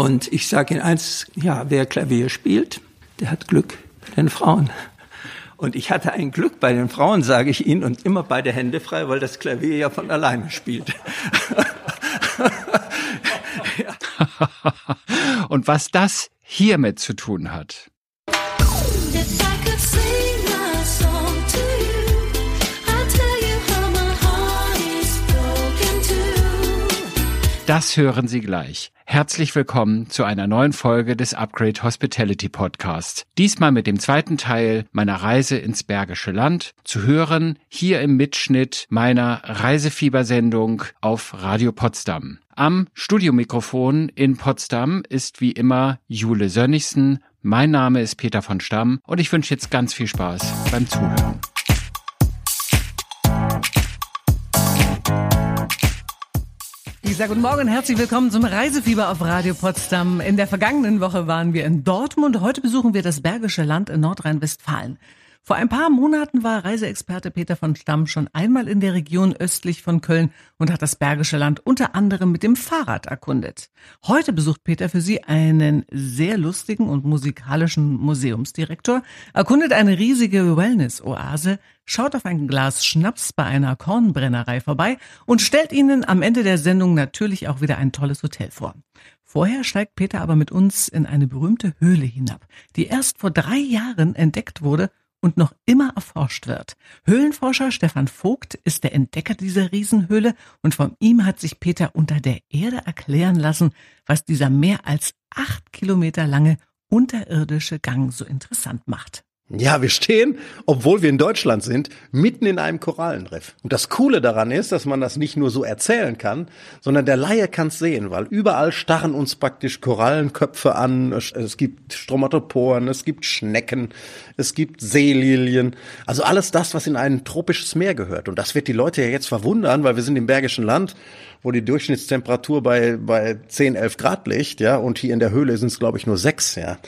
Und ich sage Ihnen eins, ja, wer Klavier spielt, der hat Glück bei den Frauen. Und ich hatte ein Glück bei den Frauen, sage ich Ihnen, und immer beide Hände frei, weil das Klavier ja von alleine spielt. und was das hiermit zu tun hat. Das hören Sie gleich. Herzlich willkommen zu einer neuen Folge des Upgrade Hospitality Podcasts. Diesmal mit dem zweiten Teil meiner Reise ins Bergische Land. Zu hören hier im Mitschnitt meiner Reisefiebersendung auf Radio Potsdam. Am Studiomikrofon in Potsdam ist wie immer Jule Sönnigsen. Mein Name ist Peter von Stamm und ich wünsche jetzt ganz viel Spaß beim Zuhören. Ich sage guten Morgen und herzlich willkommen zum Reisefieber auf Radio Potsdam. In der vergangenen Woche waren wir in Dortmund. Heute besuchen wir das Bergische Land in Nordrhein-Westfalen. Vor ein paar Monaten war Reiseexperte Peter von Stamm schon einmal in der Region östlich von Köln und hat das Bergische Land unter anderem mit dem Fahrrad erkundet. Heute besucht Peter für Sie einen sehr lustigen und musikalischen Museumsdirektor, erkundet eine riesige Wellness-Oase, schaut auf ein Glas Schnaps bei einer Kornbrennerei vorbei und stellt Ihnen am Ende der Sendung natürlich auch wieder ein tolles Hotel vor. Vorher steigt Peter aber mit uns in eine berühmte Höhle hinab, die erst vor drei Jahren entdeckt wurde und noch immer erforscht wird. Höhlenforscher Stefan Vogt ist der Entdecker dieser Riesenhöhle und von ihm hat sich Peter unter der Erde erklären lassen, was dieser mehr als acht Kilometer lange unterirdische Gang so interessant macht. Ja, wir stehen, obwohl wir in Deutschland sind, mitten in einem Korallenriff. Und das Coole daran ist, dass man das nicht nur so erzählen kann, sondern der Laie kann es sehen, weil überall starren uns praktisch Korallenköpfe an. Es gibt Stromatoporen, es gibt Schnecken, es gibt Seelilien. Also alles das, was in ein tropisches Meer gehört. Und das wird die Leute ja jetzt verwundern, weil wir sind im Bergischen Land, wo die Durchschnittstemperatur bei, bei 10, 11 Grad liegt, ja. Und hier in der Höhle sind es, glaube ich, nur 6, ja.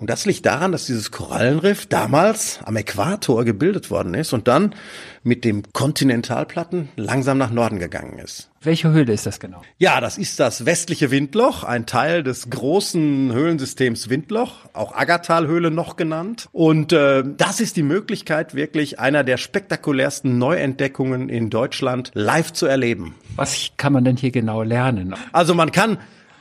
Und das liegt daran, dass dieses Korallenriff damals am Äquator gebildet worden ist und dann mit dem Kontinentalplatten langsam nach Norden gegangen ist. Welche Höhle ist das genau? Ja, das ist das westliche Windloch, ein Teil des großen Höhlensystems Windloch, auch Aggertalhöhle noch genannt. Und äh, das ist die Möglichkeit, wirklich einer der spektakulärsten Neuentdeckungen in Deutschland live zu erleben. Was kann man denn hier genau lernen? Also man kann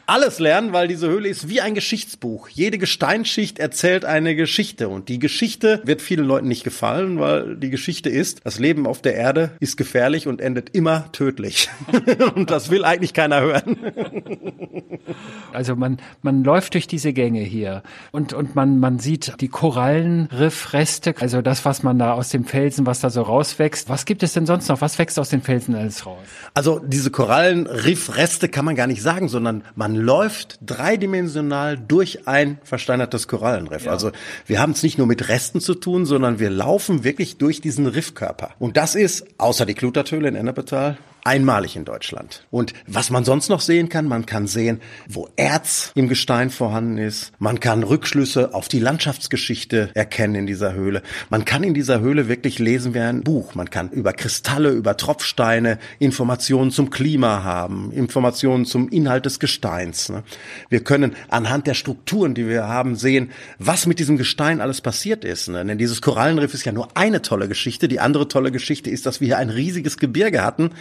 alles lernen, weil diese Höhle ist wie ein Geschichtsbuch. Jede Gesteinsschicht erzählt eine Geschichte und die Geschichte wird vielen Leuten nicht gefallen, weil die Geschichte ist, das Leben auf der Erde ist gefährlich und endet immer tödlich. und das will eigentlich keiner hören. also man, man läuft durch diese Gänge hier und, und man, man sieht die Korallenriffreste, also das, was man da aus dem Felsen, was da so rauswächst. Was gibt es denn sonst noch? Was wächst aus den Felsen alles raus? Also diese Korallenriffreste kann man gar nicht sagen, sondern man läuft dreidimensional durch ein versteinertes Korallenriff. Ja. Also wir haben es nicht nur mit Resten zu tun, sondern wir laufen wirklich durch diesen Riffkörper. Und das ist, außer die Klutertöle in Ennepetal, einmalig in Deutschland. Und was man sonst noch sehen kann, man kann sehen, wo Erz im Gestein vorhanden ist. Man kann Rückschlüsse auf die Landschaftsgeschichte erkennen in dieser Höhle. Man kann in dieser Höhle wirklich lesen wie ein Buch. Man kann über Kristalle, über Tropfsteine Informationen zum Klima haben, Informationen zum Inhalt des Gesteins. Ne? Wir können anhand der Strukturen, die wir haben, sehen, was mit diesem Gestein alles passiert ist. Ne? Denn dieses Korallenriff ist ja nur eine tolle Geschichte. Die andere tolle Geschichte ist, dass wir hier ein riesiges Gebirge hatten,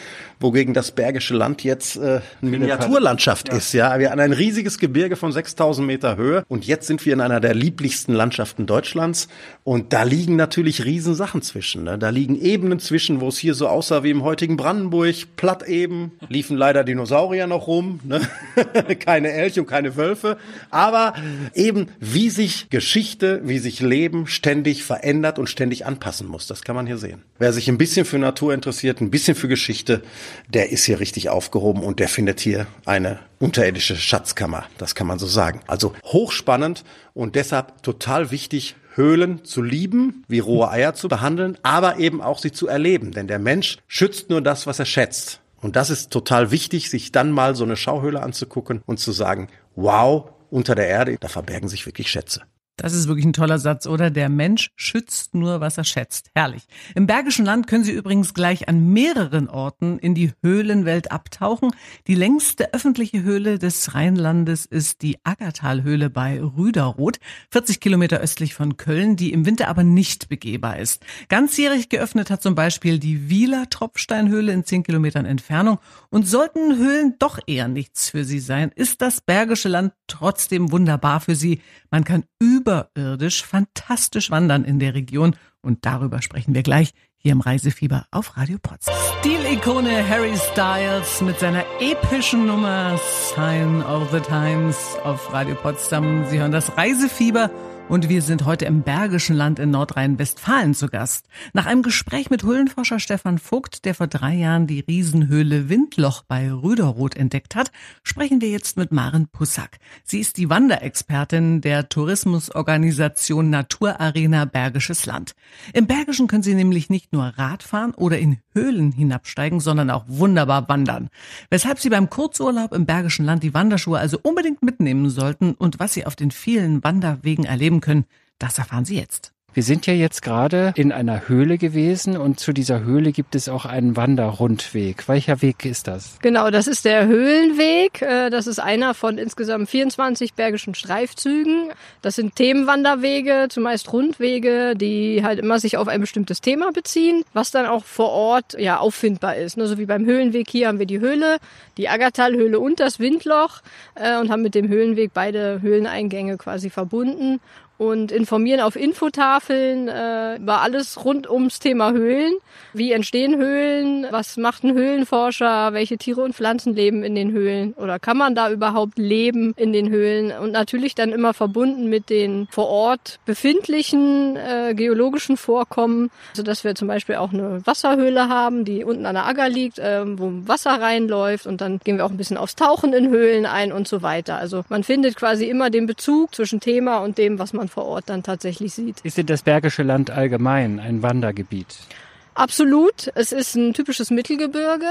wogegen das Bergische Land jetzt äh, eine Miniaturlandschaft ja. ist. Ja, wir haben ein riesiges Gebirge von 6000 Meter Höhe und jetzt sind wir in einer der lieblichsten Landschaften Deutschlands und da liegen natürlich Riesensachen zwischen. Ne? Da liegen Ebenen zwischen, wo es hier so aussah wie im heutigen Brandenburg, platt eben, liefen leider Dinosaurier noch rum, ne? keine Elche und keine Wölfe, aber eben wie sich Geschichte, wie sich Leben ständig verändert und ständig anpassen muss. Das kann man hier sehen. Wer sich ein bisschen für Natur interessiert, ein bisschen für Geschichte, der ist hier richtig aufgehoben und der findet hier eine unterirdische Schatzkammer. Das kann man so sagen. Also hochspannend und deshalb total wichtig, Höhlen zu lieben, wie rohe Eier zu behandeln, aber eben auch sie zu erleben. Denn der Mensch schützt nur das, was er schätzt. Und das ist total wichtig, sich dann mal so eine Schauhöhle anzugucken und zu sagen, wow, unter der Erde, da verbergen sich wirklich Schätze. Das ist wirklich ein toller Satz, oder? Der Mensch schützt nur, was er schätzt. Herrlich. Im Bergischen Land können Sie übrigens gleich an mehreren Orten in die Höhlenwelt abtauchen. Die längste öffentliche Höhle des Rheinlandes ist die Aggertalhöhle bei Rüderoth, 40 Kilometer östlich von Köln, die im Winter aber nicht begehbar ist. Ganzjährig geöffnet hat zum Beispiel die Wieler Tropfsteinhöhle in 10 Kilometern Entfernung. Und sollten Höhlen doch eher nichts für Sie sein, ist das Bergische Land trotzdem wunderbar für Sie. Man kann überirdisch fantastisch wandern in der Region und darüber sprechen wir gleich hier im Reisefieber auf Radio Potsdam. Stilikone Harry Styles mit seiner epischen Nummer Sign of the Times auf Radio Potsdam. Sie hören das Reisefieber und wir sind heute im Bergischen Land in Nordrhein-Westfalen zu Gast. Nach einem Gespräch mit Höhlenforscher Stefan Vogt, der vor drei Jahren die Riesenhöhle Windloch bei Rüderoth entdeckt hat, sprechen wir jetzt mit Maren Pussack. Sie ist die Wanderexpertin der Tourismusorganisation Naturarena Bergisches Land. Im Bergischen können Sie nämlich nicht nur Radfahren oder in Höhlen hinabsteigen, sondern auch wunderbar wandern. Weshalb Sie beim Kurzurlaub im Bergischen Land die Wanderschuhe also unbedingt mitnehmen sollten und was Sie auf den vielen Wanderwegen erleben erleben können, das erfahren Sie jetzt. Wir sind ja jetzt gerade in einer Höhle gewesen und zu dieser Höhle gibt es auch einen Wanderrundweg. Welcher Weg ist das? Genau, das ist der Höhlenweg. Äh, das ist einer von insgesamt 24 bergischen Streifzügen. Das sind Themenwanderwege, zumeist Rundwege, die halt immer sich auf ein bestimmtes Thema beziehen, was dann auch vor Ort ja auffindbar ist. So also wie beim Höhlenweg hier haben wir die Höhle, die Aggertalhöhle und das Windloch äh, und haben mit dem Höhlenweg beide Höhleneingänge quasi verbunden und informieren auf Infotafeln äh, über alles rund ums Thema Höhlen. Wie entstehen Höhlen? Was macht ein Höhlenforscher? Welche Tiere und Pflanzen leben in den Höhlen? Oder kann man da überhaupt leben in den Höhlen? Und natürlich dann immer verbunden mit den vor Ort befindlichen äh, geologischen Vorkommen, so dass wir zum Beispiel auch eine Wasserhöhle haben, die unten an der Agger liegt, äh, wo Wasser reinläuft. Und dann gehen wir auch ein bisschen aufs Tauchen in Höhlen ein und so weiter. Also man findet quasi immer den Bezug zwischen Thema und dem, was man vor Ort dann tatsächlich sieht. Ist denn das Bergische Land allgemein ein Wandergebiet? Absolut. Es ist ein typisches Mittelgebirge.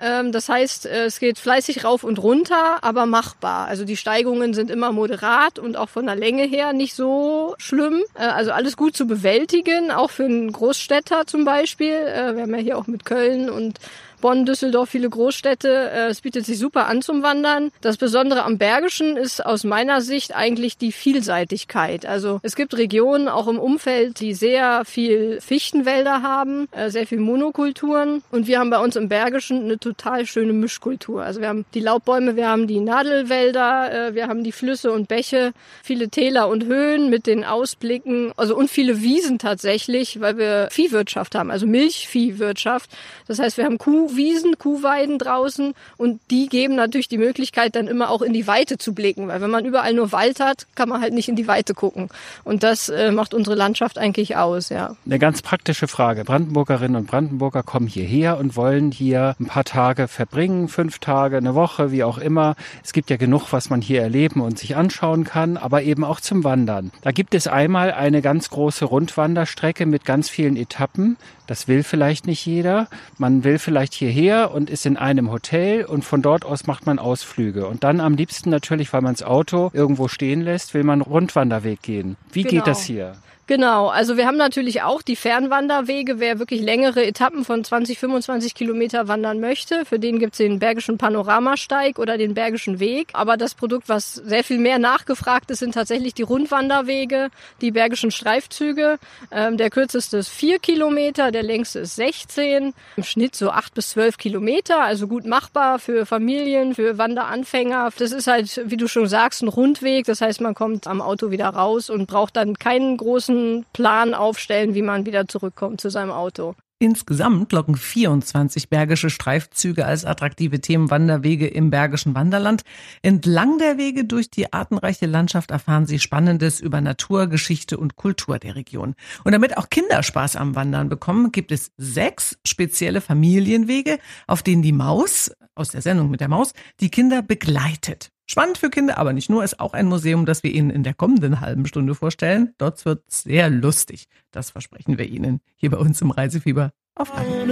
Ähm, das heißt, äh, es geht fleißig rauf und runter, aber machbar. Also die Steigungen sind immer moderat und auch von der Länge her nicht so schlimm. Äh, also alles gut zu bewältigen, auch für einen Großstädter zum Beispiel. Äh, wir haben ja hier auch mit Köln und Bonn, Düsseldorf, viele Großstädte. Äh, es bietet sich super an zum Wandern. Das Besondere am Bergischen ist aus meiner Sicht eigentlich die Vielseitigkeit. Also es gibt Regionen auch im Umfeld, die sehr viel Fichtenwälder haben, äh, sehr viel Monokulturen. Und wir haben bei uns im Bergischen eine total schöne Mischkultur. Also wir haben die Laubbäume, wir haben die Nadelwälder, äh, wir haben die Flüsse und Bäche, viele Täler und Höhen mit den Ausblicken, also und viele Wiesen tatsächlich, weil wir Viehwirtschaft haben, also Milchviehwirtschaft. Das heißt, wir haben Kuh Kuhwiesen, Kuhweiden draußen und die geben natürlich die Möglichkeit, dann immer auch in die Weite zu blicken, weil wenn man überall nur Wald hat, kann man halt nicht in die Weite gucken. Und das äh, macht unsere Landschaft eigentlich aus, ja. Eine ganz praktische Frage. Brandenburgerinnen und Brandenburger kommen hierher und wollen hier ein paar Tage verbringen, fünf Tage, eine Woche, wie auch immer. Es gibt ja genug, was man hier erleben und sich anschauen kann, aber eben auch zum Wandern. Da gibt es einmal eine ganz große Rundwanderstrecke mit ganz vielen Etappen. Das will vielleicht nicht jeder. Man will vielleicht hierher und ist in einem Hotel und von dort aus macht man Ausflüge. Und dann am liebsten natürlich, weil man das Auto irgendwo stehen lässt, will man Rundwanderweg gehen. Wie genau. geht das hier? Genau, also wir haben natürlich auch die Fernwanderwege. Wer wirklich längere Etappen von 20, 25 Kilometer wandern möchte, für den gibt's den Bergischen Panoramasteig oder den Bergischen Weg. Aber das Produkt, was sehr viel mehr nachgefragt ist, sind tatsächlich die Rundwanderwege, die Bergischen Streifzüge. Ähm, der kürzeste ist vier Kilometer, der längste ist 16. Im Schnitt so acht bis zwölf Kilometer, also gut machbar für Familien, für Wanderanfänger. Das ist halt, wie du schon sagst, ein Rundweg. Das heißt, man kommt am Auto wieder raus und braucht dann keinen großen großen Plan aufstellen, wie man wieder zurückkommt zu seinem Auto. Insgesamt locken 24 bergische Streifzüge als attraktive Themenwanderwege im Bergischen Wanderland. Entlang der Wege durch die artenreiche Landschaft erfahren Sie Spannendes über Natur, Geschichte und Kultur der Region. Und damit auch Kinder Spaß am Wandern bekommen, gibt es sechs spezielle Familienwege, auf denen die Maus aus der Sendung mit der Maus die Kinder begleitet. Spannend für Kinder, aber nicht nur, ist auch ein Museum, das wir Ihnen in der kommenden halben Stunde vorstellen. Dort wird sehr lustig. Das versprechen wir Ihnen hier bei uns im Reisefieber auf Radio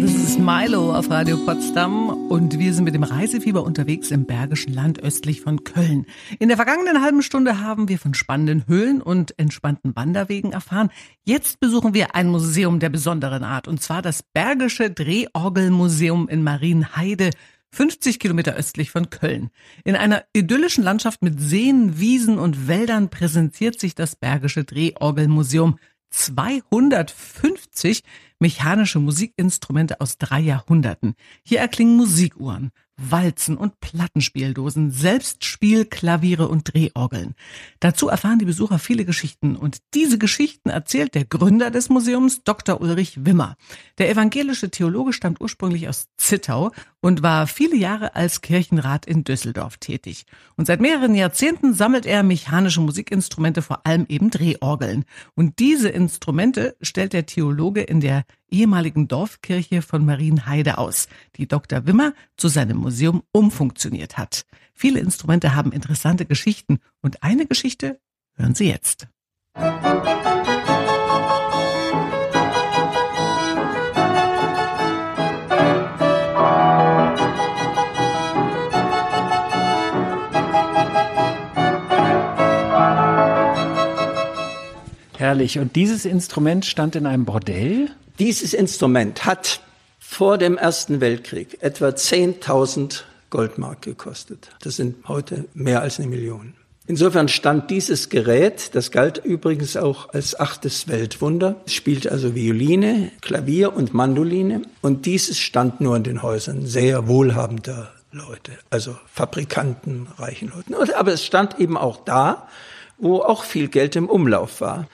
Das ist Milo auf Radio Potsdam und wir sind mit dem Reisefieber unterwegs im Bergischen Land östlich von Köln. In der vergangenen halben Stunde haben wir von spannenden Höhlen und entspannten Wanderwegen erfahren. Jetzt besuchen wir ein Museum der besonderen Art und zwar das Bergische Drehorgelmuseum in Marienheide 50 Kilometer östlich von Köln. In einer idyllischen Landschaft mit Seen, Wiesen und Wäldern präsentiert sich das Bergische Drehorgelmuseum 250 mechanische Musikinstrumente aus drei Jahrhunderten. Hier erklingen Musikuhren, Walzen und Plattenspieldosen, Selbstspielklaviere und Drehorgeln. Dazu erfahren die Besucher viele Geschichten und diese Geschichten erzählt der Gründer des Museums, Dr. Ulrich Wimmer. Der evangelische Theologe stammt ursprünglich aus Zittau und war viele Jahre als Kirchenrat in Düsseldorf tätig. Und seit mehreren Jahrzehnten sammelt er mechanische Musikinstrumente, vor allem eben Drehorgeln. Und diese Instrumente stellt der Theologe in der ehemaligen Dorfkirche von Marienheide aus, die Dr. Wimmer zu seinem Museum umfunktioniert hat. Viele Instrumente haben interessante Geschichten und eine Geschichte hören Sie jetzt. Herrlich. Und dieses Instrument stand in einem Bordell? Dieses Instrument hat vor dem Ersten Weltkrieg etwa 10.000 Goldmark gekostet. Das sind heute mehr als eine Million. Insofern stand dieses Gerät, das galt übrigens auch als achtes Weltwunder, es spielt also Violine, Klavier und Mandoline und dieses stand nur in den Häusern sehr wohlhabender Leute, also Fabrikanten, reichen Leuten. Aber es stand eben auch da, wo auch viel Geld im Umlauf war.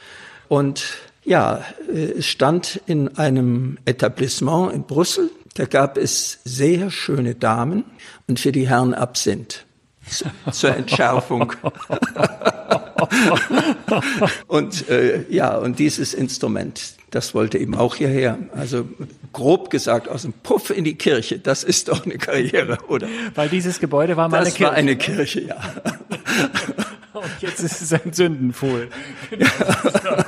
Und ja, äh, es stand in einem Etablissement in Brüssel. Da gab es sehr schöne Damen und für die Herren Absinth zur Entschärfung. und äh, ja, und dieses Instrument, das wollte eben auch hierher. Also grob gesagt aus dem Puff in die Kirche. Das ist doch eine Karriere, oder? Weil dieses Gebäude war mal das eine Kirche. Das war eine Kirche, ja. Und jetzt ist es ein Sündenpfuhl. Genau. Ja,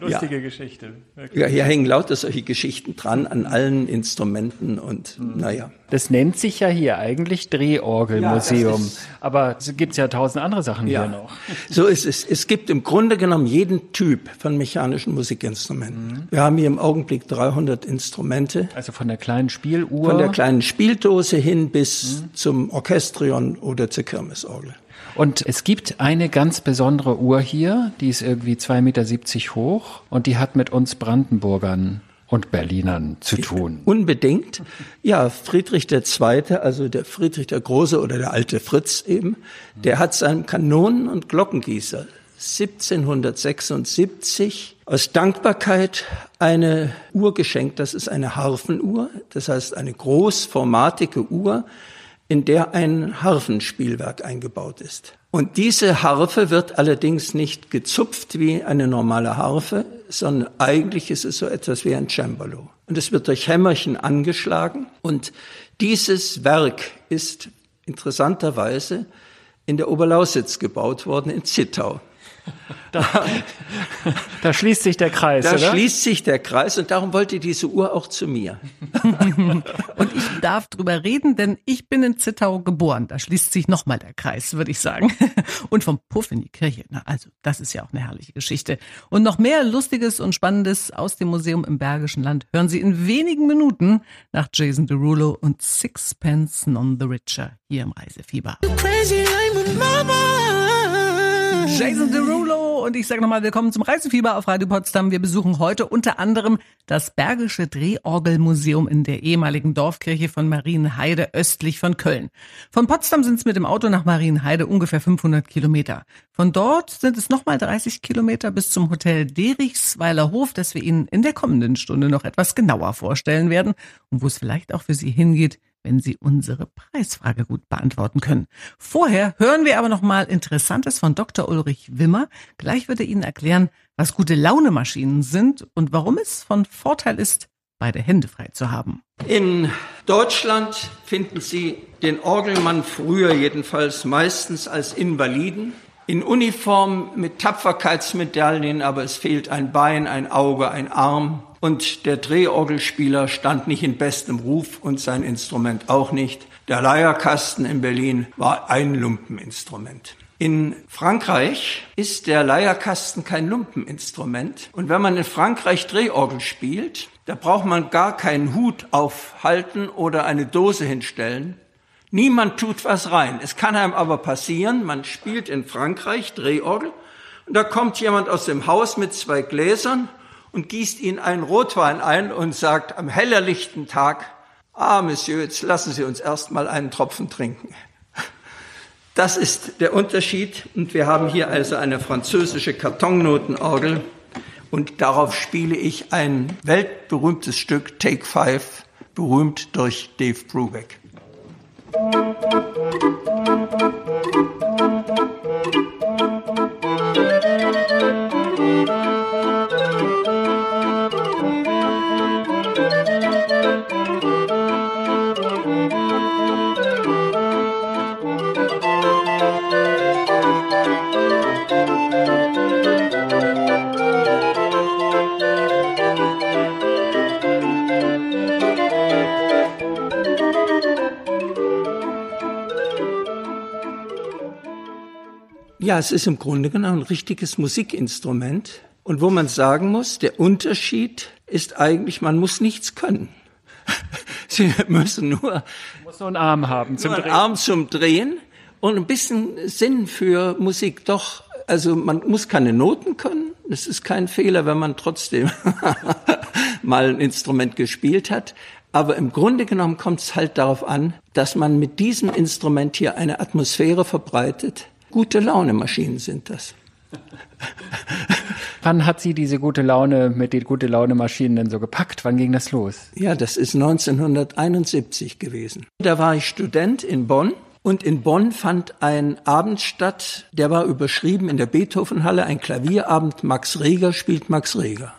lustige ja. Geschichte. Wirklich. Ja, hier hängen lauter solche Geschichten dran an allen Instrumenten und mhm. naja. Das nennt sich ja hier eigentlich Drehorgelmuseum. Ja, aber es gibt ja tausend andere Sachen ja. hier noch. So ist es. Es gibt im Grunde genommen jeden Typ von mechanischen Musikinstrumenten. Mhm. Wir haben hier im Augenblick 300 Instrumente. Also von der kleinen Spieluhr. Von der kleinen Spieldose hin bis mhm. zum Orchestrion oder zur Kirmesorgel. Und es gibt eine ganz besondere Uhr hier, die ist irgendwie 2,70 Meter hoch und die hat mit uns Brandenburgern und Berlinern zu tun. Unbedingt. Ja, Friedrich II., also der Friedrich der Große oder der alte Fritz eben, der hat seinem Kanonen- und Glockengießer 1776 aus Dankbarkeit eine Uhr geschenkt. Das ist eine Harfenuhr, das heißt eine großformatige Uhr, in der ein Harfenspielwerk eingebaut ist. Und diese Harfe wird allerdings nicht gezupft wie eine normale Harfe, sondern eigentlich ist es so etwas wie ein Cembalo. Und es wird durch Hämmerchen angeschlagen. Und dieses Werk ist interessanterweise in der Oberlausitz gebaut worden, in Zittau. Da, da, schließt sich der Kreis, da oder? schließt sich der Kreis und darum wollte diese Uhr auch zu mir. und ich darf drüber reden, denn ich bin in Zittau geboren. Da schließt sich nochmal der Kreis, würde ich sagen. Und vom Puff in die Kirche. Na, also, das ist ja auch eine herrliche Geschichte. Und noch mehr Lustiges und Spannendes aus dem Museum im Bergischen Land hören Sie in wenigen Minuten nach Jason Derulo und Sixpence None the Richer hier im Reisefieber. Crazy, Jason Derulo und ich sage nochmal willkommen zum Reisefieber auf Radio Potsdam. Wir besuchen heute unter anderem das Bergische Drehorgelmuseum in der ehemaligen Dorfkirche von Marienheide östlich von Köln. Von Potsdam sind es mit dem Auto nach Marienheide ungefähr 500 Kilometer. Von dort sind es nochmal 30 Kilometer bis zum Hotel Derichsweiler Hof, das wir Ihnen in der kommenden Stunde noch etwas genauer vorstellen werden und wo es vielleicht auch für Sie hingeht, wenn Sie unsere Preisfrage gut beantworten können. Vorher hören wir aber noch mal Interessantes von Dr. Ulrich Wimmer. Gleich wird er Ihnen erklären, was gute Launemaschinen sind und warum es von Vorteil ist, beide Hände frei zu haben. In Deutschland finden Sie den Orgelmann früher jedenfalls meistens als Invaliden, in Uniform mit Tapferkeitsmedaillen, aber es fehlt ein Bein, ein Auge, ein Arm. Und der Drehorgelspieler stand nicht in bestem Ruf und sein Instrument auch nicht. Der Leierkasten in Berlin war ein Lumpeninstrument. In Frankreich ist der Leierkasten kein Lumpeninstrument. Und wenn man in Frankreich Drehorgel spielt, da braucht man gar keinen Hut aufhalten oder eine Dose hinstellen. Niemand tut was rein. Es kann einem aber passieren, man spielt in Frankreich Drehorgel und da kommt jemand aus dem Haus mit zwei Gläsern und gießt ihnen einen Rotwein ein und sagt am hellerlichten Tag, ah, Monsieur, jetzt lassen Sie uns erst mal einen Tropfen trinken. Das ist der Unterschied und wir haben hier also eine französische Kartonnotenorgel und darauf spiele ich ein weltberühmtes Stück Take Five, berühmt durch Dave Brubeck. Ja, es ist im Grunde genommen ein richtiges Musikinstrument. Und wo man sagen muss, der Unterschied ist eigentlich, man muss nichts können. Sie müssen nur, muss nur einen Arm haben zum Drehen. Einen Arm zum Drehen und ein bisschen Sinn für Musik. Doch, also man muss keine Noten können. Das ist kein Fehler, wenn man trotzdem mal ein Instrument gespielt hat. Aber im Grunde genommen kommt es halt darauf an, dass man mit diesem Instrument hier eine Atmosphäre verbreitet, Gute Laune Maschinen sind das. Wann hat sie diese gute Laune mit den gute Laune Maschinen denn so gepackt? Wann ging das los? Ja, das ist 1971 gewesen. Da war ich Student in Bonn und in Bonn fand ein Abend statt, der war überschrieben in der Beethovenhalle, ein Klavierabend, Max Reger spielt Max Reger.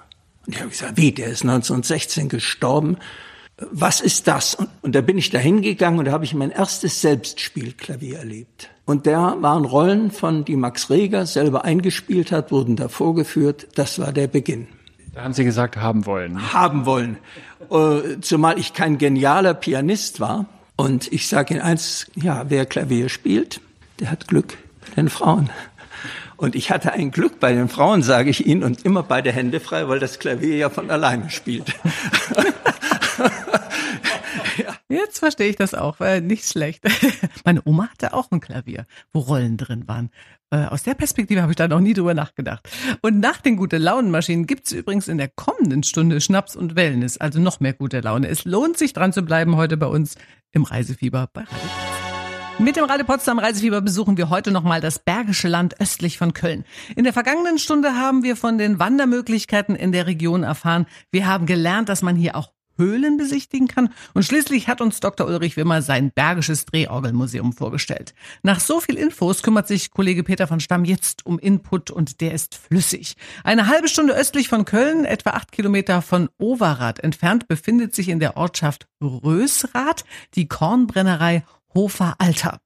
Und ich habe gesagt, wie, der ist 1916 gestorben was ist das? Und, und da bin ich da hingegangen und da habe ich mein erstes Selbstspielklavier erlebt. Und da waren Rollen von, die Max Reger selber eingespielt hat, wurden da vorgeführt. Das war der Beginn. Da haben Sie gesagt, haben wollen. Haben wollen. Äh, zumal ich kein genialer Pianist war. Und ich sage Ihnen eins, ja, wer Klavier spielt, der hat Glück bei den Frauen. Und ich hatte ein Glück bei den Frauen, sage ich Ihnen, und immer beide Hände frei, weil das Klavier ja von alleine spielt. Jetzt verstehe ich das auch, weil nicht schlecht. Meine Oma hatte auch ein Klavier, wo Rollen drin waren. Äh, aus der Perspektive habe ich da noch nie drüber nachgedacht. Und nach den gute Launenmaschinen gibt es übrigens in der kommenden Stunde Schnaps und Wellness, also noch mehr gute Laune. Es lohnt sich dran zu bleiben heute bei uns im Reisefieber bei Radio mit dem Radio Potsdam Reisefieber besuchen wir heute nochmal das Bergische Land östlich von Köln. In der vergangenen Stunde haben wir von den Wandermöglichkeiten in der Region erfahren. Wir haben gelernt, dass man hier auch Höhlen besichtigen kann. Und schließlich hat uns Dr. Ulrich Wimmer sein Bergisches Drehorgelmuseum vorgestellt. Nach so viel Infos kümmert sich Kollege Peter von Stamm jetzt um Input und der ist flüssig. Eine halbe Stunde östlich von Köln, etwa acht Kilometer von Overath entfernt, befindet sich in der Ortschaft Rösrath die Kornbrennerei Hofer Alter.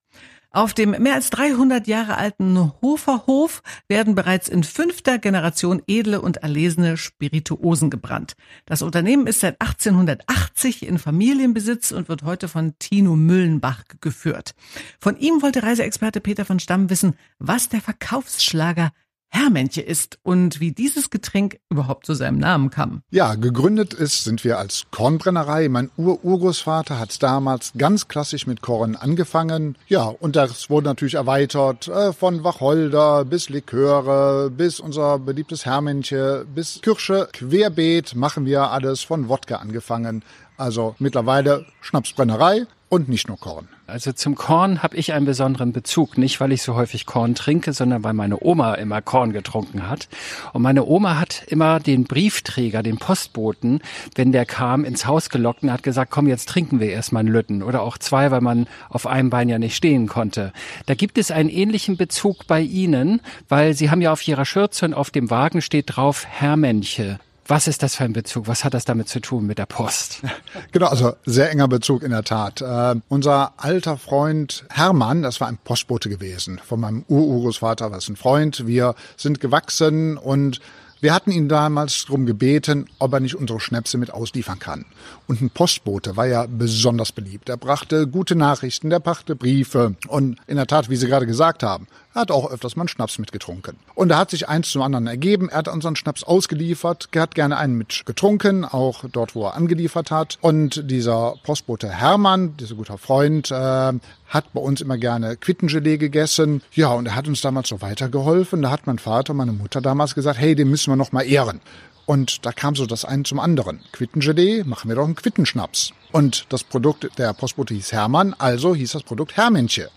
Auf dem mehr als 300 Jahre alten Hofer Hof werden bereits in fünfter Generation edle und erlesene Spirituosen gebrannt. Das Unternehmen ist seit 1880 in Familienbesitz und wird heute von Tino Müllenbach geführt. Von ihm wollte Reiseexperte Peter von Stamm wissen, was der Verkaufsschlager Hermännche ist und wie dieses Getränk überhaupt zu seinem Namen kam. Ja, gegründet ist, sind wir als Kornbrennerei. Mein Ur-Urgroßvater hat damals ganz klassisch mit Korn angefangen. Ja, und das wurde natürlich erweitert äh, von Wacholder bis Liköre, bis unser beliebtes Hermännche, bis Kirsche. Querbeet machen wir alles von Wodka angefangen. Also mittlerweile Schnapsbrennerei und nicht nur Korn. Also zum Korn habe ich einen besonderen Bezug. Nicht, weil ich so häufig Korn trinke, sondern weil meine Oma immer Korn getrunken hat. Und meine Oma hat immer den Briefträger, den Postboten, wenn der kam, ins Haus gelockt und hat gesagt, komm, jetzt trinken wir erstmal einen Lütten. Oder auch zwei, weil man auf einem Bein ja nicht stehen konnte. Da gibt es einen ähnlichen Bezug bei Ihnen, weil Sie haben ja auf Ihrer Schürze und auf dem Wagen steht drauf Herrmänche. Was ist das für ein Bezug? Was hat das damit zu tun mit der Post? Genau, also sehr enger Bezug in der Tat. Äh, unser alter Freund Hermann, das war ein Postbote gewesen. Von meinem Ururgroßvater war es ein Freund. Wir sind gewachsen und wir hatten ihn damals darum gebeten, ob er nicht unsere Schnäpse mit ausliefern kann. Und ein Postbote war ja besonders beliebt. Er brachte gute Nachrichten, der brachte Briefe. Und in der Tat, wie Sie gerade gesagt haben, er hat auch öfters mal einen Schnaps mitgetrunken. Und da hat sich eins zum anderen ergeben. Er hat unseren Schnaps ausgeliefert, er hat gerne einen mit getrunken, auch dort, wo er angeliefert hat. Und dieser Postbote Hermann, dieser guter Freund, äh, hat bei uns immer gerne Quittengelee gegessen. Ja, und er hat uns damals so weitergeholfen. Da hat mein Vater, meine Mutter damals gesagt, hey, den müssen wir noch mal ehren. Und da kam so das eine zum anderen. Quittengelee, machen wir doch einen Quittenschnaps. Und das Produkt der Postbote hieß Hermann, also hieß das Produkt Hermännchen.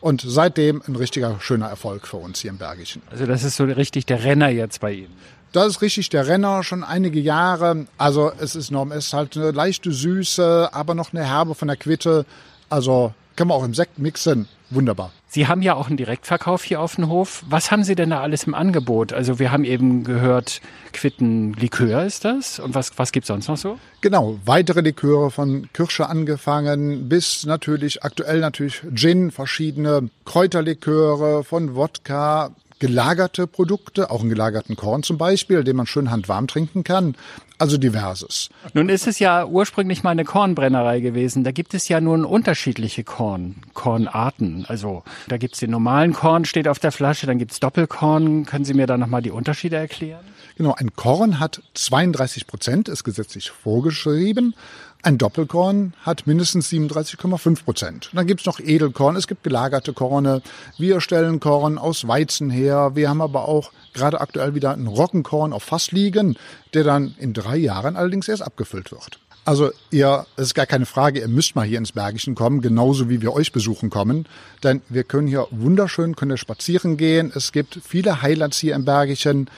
Und seitdem ein richtiger schöner Erfolg für uns hier im Bergischen. Also das ist so richtig der Renner jetzt bei Ihnen. Das ist richtig der Renner, schon einige Jahre. Also es ist, noch, es ist halt eine leichte Süße, aber noch eine Herbe von der Quitte. Also kann man auch im Sekt mixen. Wunderbar. Sie haben ja auch einen Direktverkauf hier auf dem Hof. Was haben Sie denn da alles im Angebot? Also wir haben eben gehört, Quittenlikör ist das. Und was, was gibt's sonst noch so? Genau, weitere Liköre von Kirsche angefangen bis natürlich aktuell natürlich Gin, verschiedene Kräuterliköre von Wodka, gelagerte Produkte, auch einen gelagerten Korn zum Beispiel, den man schön handwarm trinken kann. Also diverses. Nun ist es ja ursprünglich mal eine Kornbrennerei gewesen. Da gibt es ja nun unterschiedliche Korn, Kornarten. Also da gibt es den normalen Korn, steht auf der Flasche, dann gibt es Doppelkorn. Können Sie mir da nochmal die Unterschiede erklären? Genau, ein Korn hat 32 Prozent, ist gesetzlich vorgeschrieben. Ein Doppelkorn hat mindestens 37,5 Prozent. Dann gibt's noch Edelkorn, es gibt gelagerte Korne. Wir stellen Korn aus Weizen her. Wir haben aber auch gerade aktuell wieder einen Roggenkorn auf Fass liegen, der dann in drei Jahren allerdings erst abgefüllt wird. Also ihr, es ist gar keine Frage, ihr müsst mal hier ins Bergischen kommen, genauso wie wir euch besuchen kommen. Denn wir können hier wunderschön, können spazieren gehen. Es gibt viele Highlights hier im Bergischen.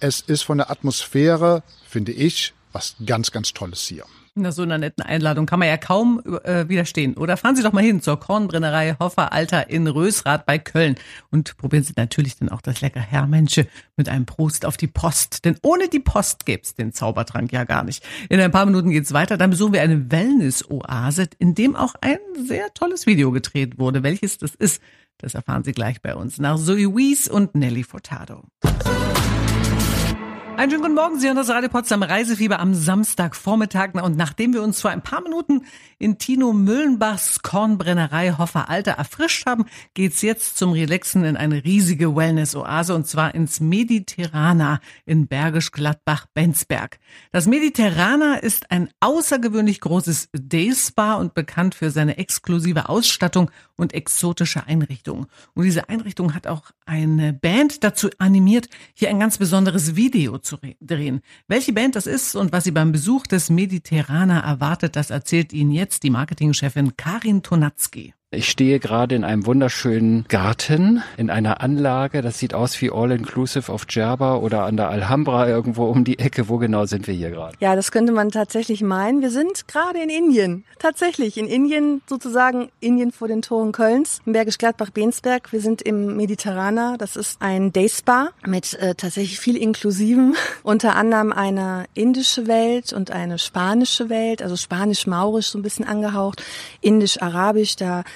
Es ist von der Atmosphäre, finde ich, was ganz, ganz Tolles hier. Na, so einer netten Einladung kann man ja kaum äh, widerstehen. Oder fahren Sie doch mal hin zur Kornbrennerei Hoffer Alter in Rösrath bei Köln und probieren Sie natürlich dann auch das lecker Herrmensche mit einem Prost auf die Post. Denn ohne die Post gäb's den Zaubertrank ja gar nicht. In ein paar Minuten geht's weiter. Dann besuchen wir eine Wellness-Oase, in dem auch ein sehr tolles Video gedreht wurde. Welches das ist, das erfahren Sie gleich bei uns. Nach Zoe Wies und Nelly Furtado. Einen schönen guten Morgen, Sie hören das Radio Potsdam Reisefieber am Samstagvormittag. Und nachdem wir uns vor ein paar Minuten in Tino Müllenbachs Kornbrennerei Hoffer Alter erfrischt haben, geht's jetzt zum Relaxen in eine riesige Wellness-Oase und zwar ins Mediterrana in Bergisch Gladbach-Benzberg. Das Mediterrana ist ein außergewöhnlich großes Day-Spa und bekannt für seine exklusive Ausstattung und exotische Einrichtungen. Und diese Einrichtung hat auch eine Band dazu animiert, hier ein ganz besonderes Video zu drehen. Welche Band das ist und was sie beim Besuch des Mediterraner erwartet, das erzählt Ihnen jetzt die Marketingchefin Karin Tonatzki. Ich stehe gerade in einem wunderschönen Garten, in einer Anlage. Das sieht aus wie All-Inclusive auf Djerba oder an der Alhambra irgendwo um die Ecke. Wo genau sind wir hier gerade? Ja, das könnte man tatsächlich meinen. Wir sind gerade in Indien. Tatsächlich in Indien, sozusagen Indien vor den Toren Kölns, im Bergisch Gladbach-Bensberg. Wir sind im Mediterraner. Das ist ein Day-Spa mit äh, tatsächlich viel Inklusiven. Unter anderem eine indische Welt und eine spanische Welt, also spanisch-maurisch so ein bisschen angehaucht, indisch-arabisch. Da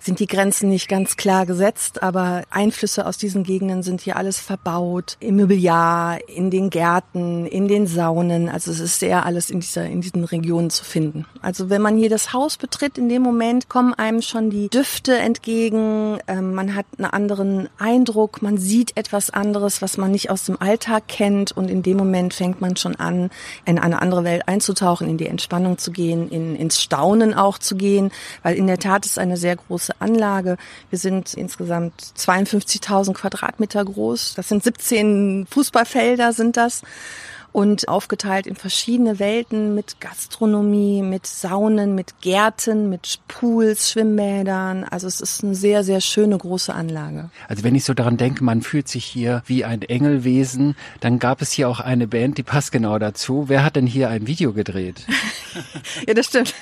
sind die Grenzen nicht ganz klar gesetzt, aber Einflüsse aus diesen Gegenden sind hier alles verbaut. Im Mobiliar, in den Gärten, in den Saunen. Also es ist sehr alles in dieser, in diesen Regionen zu finden. Also wenn man hier das Haus betritt, in dem Moment kommen einem schon die Düfte entgegen. Ähm, man hat einen anderen Eindruck. Man sieht etwas anderes, was man nicht aus dem Alltag kennt. Und in dem Moment fängt man schon an, in eine andere Welt einzutauchen, in die Entspannung zu gehen, in, ins Staunen auch zu gehen. Weil in der Tat ist eine sehr große Anlage. Wir sind insgesamt 52.000 Quadratmeter groß. Das sind 17 Fußballfelder sind das und aufgeteilt in verschiedene Welten mit Gastronomie, mit Saunen, mit Gärten, mit Pools, Schwimmbädern. Also es ist eine sehr, sehr schöne große Anlage. Also wenn ich so daran denke, man fühlt sich hier wie ein Engelwesen, dann gab es hier auch eine Band, die passt genau dazu. Wer hat denn hier ein Video gedreht? ja, das stimmt.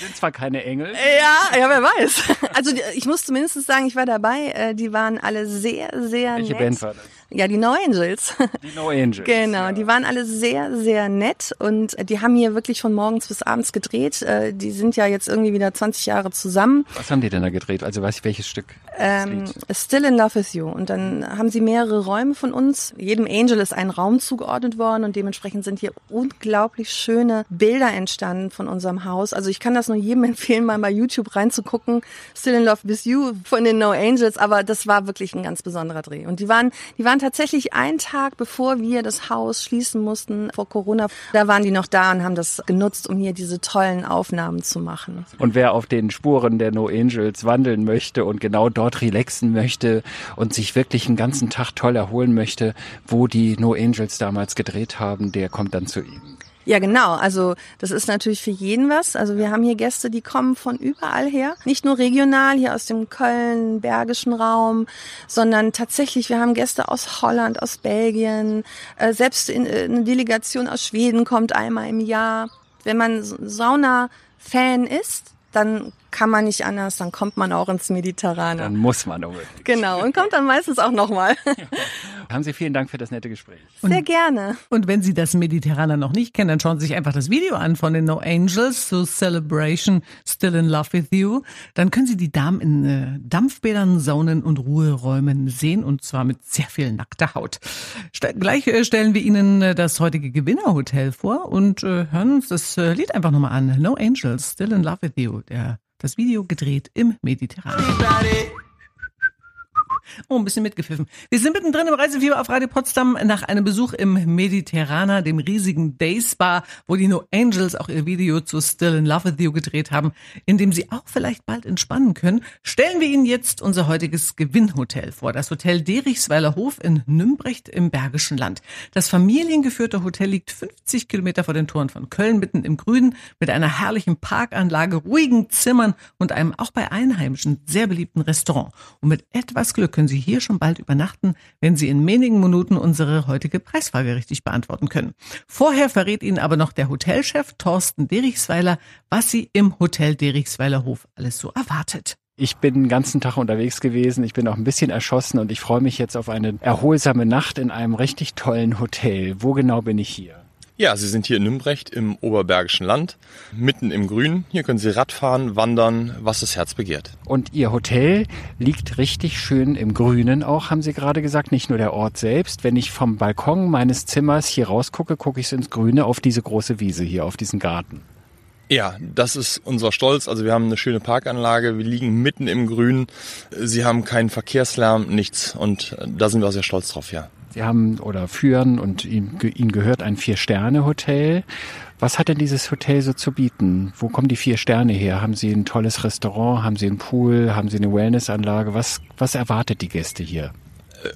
Sind zwar keine Engel. Ja, ja, wer weiß. Also ich muss zumindest sagen, ich war dabei. Äh, die waren alle sehr, sehr Welche nett. Band war das? Ja, die No Angels. Die No Angels. Genau, ja. die waren alle sehr, sehr nett und die haben hier wirklich von morgens bis abends gedreht. Äh, Die sind ja jetzt irgendwie wieder 20 Jahre zusammen. Was haben die denn da gedreht? Also was, welches Stück? Ähm. Still in Love with You. Und dann haben sie mehrere Räume von uns. Jedem Angel ist ein Raum zugeordnet worden und dementsprechend sind hier unglaublich schöne Bilder entstanden von unserem Haus. Also ich kann das nur jedem empfehlen, mal bei YouTube reinzugucken. Still in Love with You von den No Angels. Aber das war wirklich ein ganz besonderer Dreh. Und die waren, die waren tatsächlich einen Tag, bevor wir das Haus schließen mussten vor Corona. Da waren die noch da und haben das genutzt, um hier diese tollen Aufnahmen zu machen. Und wer auf den Spuren der No Angels wandeln möchte und genau dort relaxen möchte und sich wirklich einen ganzen Tag toll erholen möchte, wo die No Angels damals gedreht haben, der kommt dann zu ihnen. Ja, genau. Also das ist natürlich für jeden was. Also wir haben hier Gäste, die kommen von überall her. Nicht nur regional hier aus dem Köln, Bergischen Raum, sondern tatsächlich, wir haben Gäste aus Holland, aus Belgien. Äh, selbst in, äh, eine Delegation aus Schweden kommt einmal im Jahr. Wenn man Sauna-Fan ist, dann kann man nicht anders, dann kommt man auch ins Mediterrane. Dann muss man unbedingt. Genau, und kommt dann meistens auch nochmal. Haben Sie vielen Dank für das nette Gespräch. Sehr gerne. Und wenn Sie das Mediterraner noch nicht kennen, dann schauen Sie sich einfach das Video an von den No Angels, so Celebration, Still in Love with You. Dann können Sie die Damen in äh, Dampfbädern, Saunen und Ruheräumen sehen und zwar mit sehr viel nackter Haut. St gleich äh, stellen wir Ihnen äh, das heutige Gewinnerhotel vor und äh, hören uns das äh, Lied einfach nochmal an. No Angels, Still in Love with You. Der, das Video gedreht im Mediterranen. Oh, ein bisschen mitgepfiffen. Wir sind mittendrin im Reisefieber auf Radio Potsdam nach einem Besuch im Mediterraner, dem riesigen Day Spa, wo die No Angels auch ihr Video zu Still in Love with You gedreht haben, in dem sie auch vielleicht bald entspannen können, stellen wir Ihnen jetzt unser heutiges Gewinnhotel vor. Das Hotel Derichsweiler Hof in Nümbrecht im Bergischen Land. Das familiengeführte Hotel liegt 50 Kilometer vor den Toren von Köln, mitten im Grünen, mit einer herrlichen Parkanlage, ruhigen Zimmern und einem auch bei Einheimischen sehr beliebten Restaurant. Und mit etwas Glück können Sie hier schon bald übernachten, wenn Sie in wenigen Minuten unsere heutige Preisfrage richtig beantworten können. Vorher verrät Ihnen aber noch der Hotelchef Thorsten Derichsweiler, was Sie im Hotel Derichsweiler Hof alles so erwartet. Ich bin den ganzen Tag unterwegs gewesen. Ich bin auch ein bisschen erschossen und ich freue mich jetzt auf eine erholsame Nacht in einem richtig tollen Hotel. Wo genau bin ich hier? Ja, Sie sind hier in Nümbrecht im Oberbergischen Land, mitten im Grün. Hier können Sie Radfahren, wandern, was das Herz begehrt. Und Ihr Hotel liegt richtig schön im Grünen auch, haben Sie gerade gesagt, nicht nur der Ort selbst. Wenn ich vom Balkon meines Zimmers hier rausgucke, gucke ich ins Grüne auf diese große Wiese hier, auf diesen Garten. Ja, das ist unser Stolz. Also wir haben eine schöne Parkanlage, wir liegen mitten im Grün. Sie haben keinen Verkehrslärm, nichts. Und da sind wir auch sehr stolz drauf, ja. Sie haben oder führen und Ihnen, Ihnen gehört ein Vier-Sterne-Hotel. Was hat denn dieses Hotel so zu bieten? Wo kommen die vier Sterne her? Haben Sie ein tolles Restaurant? Haben Sie einen Pool? Haben Sie eine Wellnessanlage? Was, was erwartet die Gäste hier?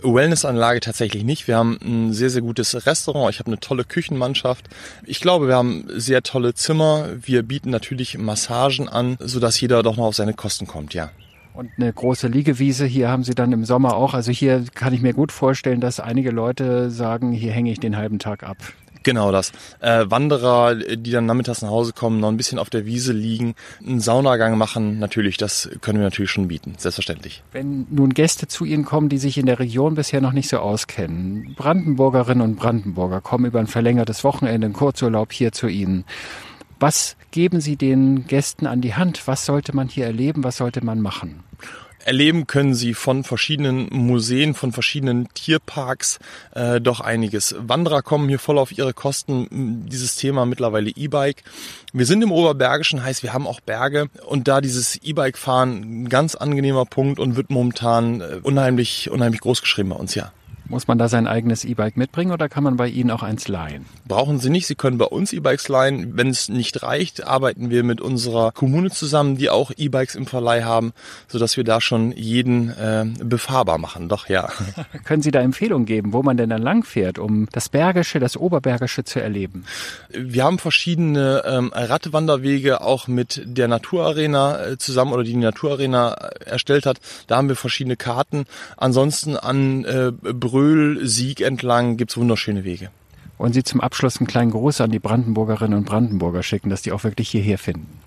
Wellnessanlage tatsächlich nicht. Wir haben ein sehr, sehr gutes Restaurant. Ich habe eine tolle Küchenmannschaft. Ich glaube, wir haben sehr tolle Zimmer. Wir bieten natürlich Massagen an, sodass jeder doch noch auf seine Kosten kommt, ja. Und eine große Liegewiese hier haben Sie dann im Sommer auch. Also hier kann ich mir gut vorstellen, dass einige Leute sagen, hier hänge ich den halben Tag ab. Genau das. Äh, Wanderer, die dann nachmittags nach Hause kommen, noch ein bisschen auf der Wiese liegen, einen Saunagang machen, natürlich, das können wir natürlich schon bieten, selbstverständlich. Wenn nun Gäste zu Ihnen kommen, die sich in der Region bisher noch nicht so auskennen, Brandenburgerinnen und Brandenburger kommen über ein verlängertes Wochenende, einen Kurzurlaub hier zu Ihnen. Was geben Sie den Gästen an die Hand? Was sollte man hier erleben? Was sollte man machen? Erleben können Sie von verschiedenen Museen, von verschiedenen Tierparks äh, doch einiges. Wanderer kommen hier voll auf ihre Kosten. Dieses Thema mittlerweile E-Bike. Wir sind im Oberbergischen, heißt wir haben auch Berge und da dieses E-Bike fahren ein ganz angenehmer Punkt und wird momentan äh, unheimlich, unheimlich groß geschrieben bei uns, ja. Muss man da sein eigenes E-Bike mitbringen oder kann man bei Ihnen auch eins leihen? Brauchen Sie nicht, Sie können bei uns E-Bikes leihen. Wenn es nicht reicht, arbeiten wir mit unserer Kommune zusammen, die auch E-Bikes im Verleih haben, sodass wir da schon jeden äh, befahrbar machen. Doch, ja. Können Sie da Empfehlungen geben, wo man denn dann langfährt, um das Bergische, das Oberbergische zu erleben? Wir haben verschiedene ähm, Radwanderwege auch mit der Naturarena äh, zusammen oder die, die Naturarena erstellt hat. Da haben wir verschiedene Karten. Ansonsten an äh, Bröl, Sieg entlang gibt's wunderschöne Wege. Wollen Sie zum Abschluss einen kleinen Gruß an die Brandenburgerinnen und Brandenburger schicken, dass die auch wirklich hierher finden?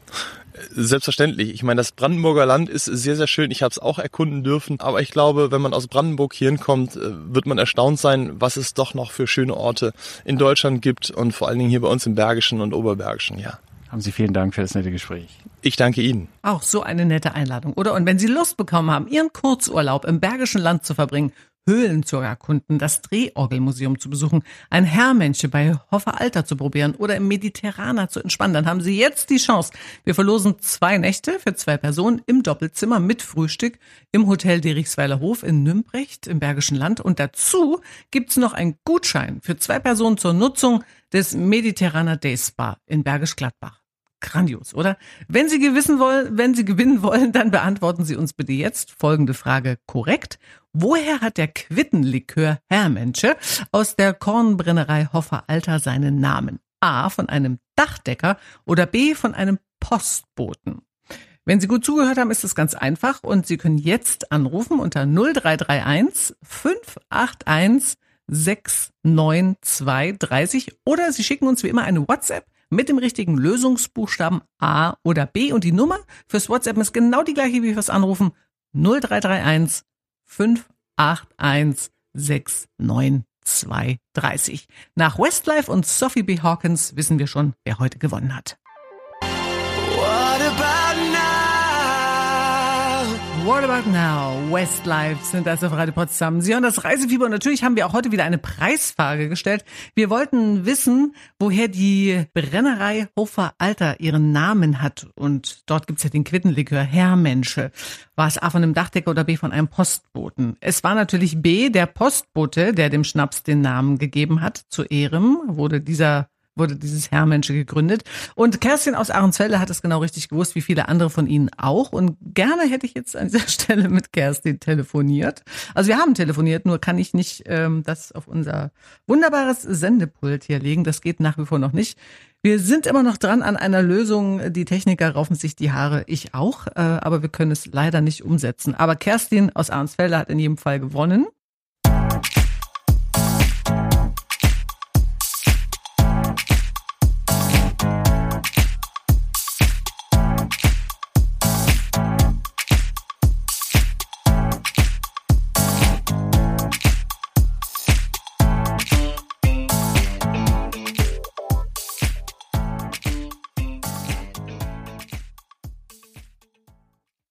Selbstverständlich. Ich meine, das Brandenburger Land ist sehr, sehr schön. Ich habe es auch erkunden dürfen. Aber ich glaube, wenn man aus Brandenburg hier hinkommt, äh, wird man erstaunt sein, was es doch noch für schöne Orte in Deutschland gibt und vor allen Dingen hier bei uns im Bergischen und Oberbergischen, ja. Haben Sie vielen Dank für das nette Gespräch. Ich danke Ihnen. Auch so eine nette Einladung, oder? Und wenn Sie Lust bekommen haben, Ihren Kurzurlaub im Bergischen Land zu verbringen, Höhlen zu erkunden, das Drehorgelmuseum zu besuchen, ein Herrmensche bei Hoffer Alter zu probieren oder im Mediterraner zu entspannen, dann haben Sie jetzt die Chance. Wir verlosen zwei Nächte für zwei Personen im Doppelzimmer mit Frühstück im Hotel Derichsweiler Hof in Nümbrecht im Bergischen Land. Und dazu gibt's noch einen Gutschein für zwei Personen zur Nutzung des Mediterraner Day Spa in Bergisch Gladbach. Grandios, oder? Wenn Sie gewissen wollen, wenn Sie gewinnen wollen, dann beantworten Sie uns bitte jetzt folgende Frage korrekt. Woher hat der Quittenlikör Herrmensche aus der Kornbrennerei Hoffer Alter seinen Namen? A von einem Dachdecker oder B von einem Postboten? Wenn Sie gut zugehört haben, ist es ganz einfach und Sie können jetzt anrufen unter 0331 581 69230 oder Sie schicken uns wie immer eine WhatsApp mit dem richtigen Lösungsbuchstaben A oder B. Und die Nummer fürs WhatsApp ist genau die gleiche wie fürs Anrufen 0331 581 69230. Nach Westlife und Sophie B. Hawkins wissen wir schon, wer heute gewonnen hat. What About Now? Westlife sind das auf Radio Potsdam. Sie hören das Reisefieber und natürlich haben wir auch heute wieder eine Preisfrage gestellt. Wir wollten wissen, woher die Brennerei Hofer Alter ihren Namen hat. Und dort gibt's ja den Quittenlikör Herrmensche. War es A von einem Dachdecker oder B von einem Postboten? Es war natürlich B, der Postbote, der dem Schnaps den Namen gegeben hat. Zu Ehrem wurde dieser wurde dieses Herrmensche gegründet. Und Kerstin aus Ahrensfelde hat es genau richtig gewusst, wie viele andere von Ihnen auch. Und gerne hätte ich jetzt an dieser Stelle mit Kerstin telefoniert. Also wir haben telefoniert, nur kann ich nicht ähm, das auf unser wunderbares Sendepult hier legen. Das geht nach wie vor noch nicht. Wir sind immer noch dran an einer Lösung. Die Techniker raufen sich die Haare, ich auch, äh, aber wir können es leider nicht umsetzen. Aber Kerstin aus Arnsfelder hat in jedem Fall gewonnen.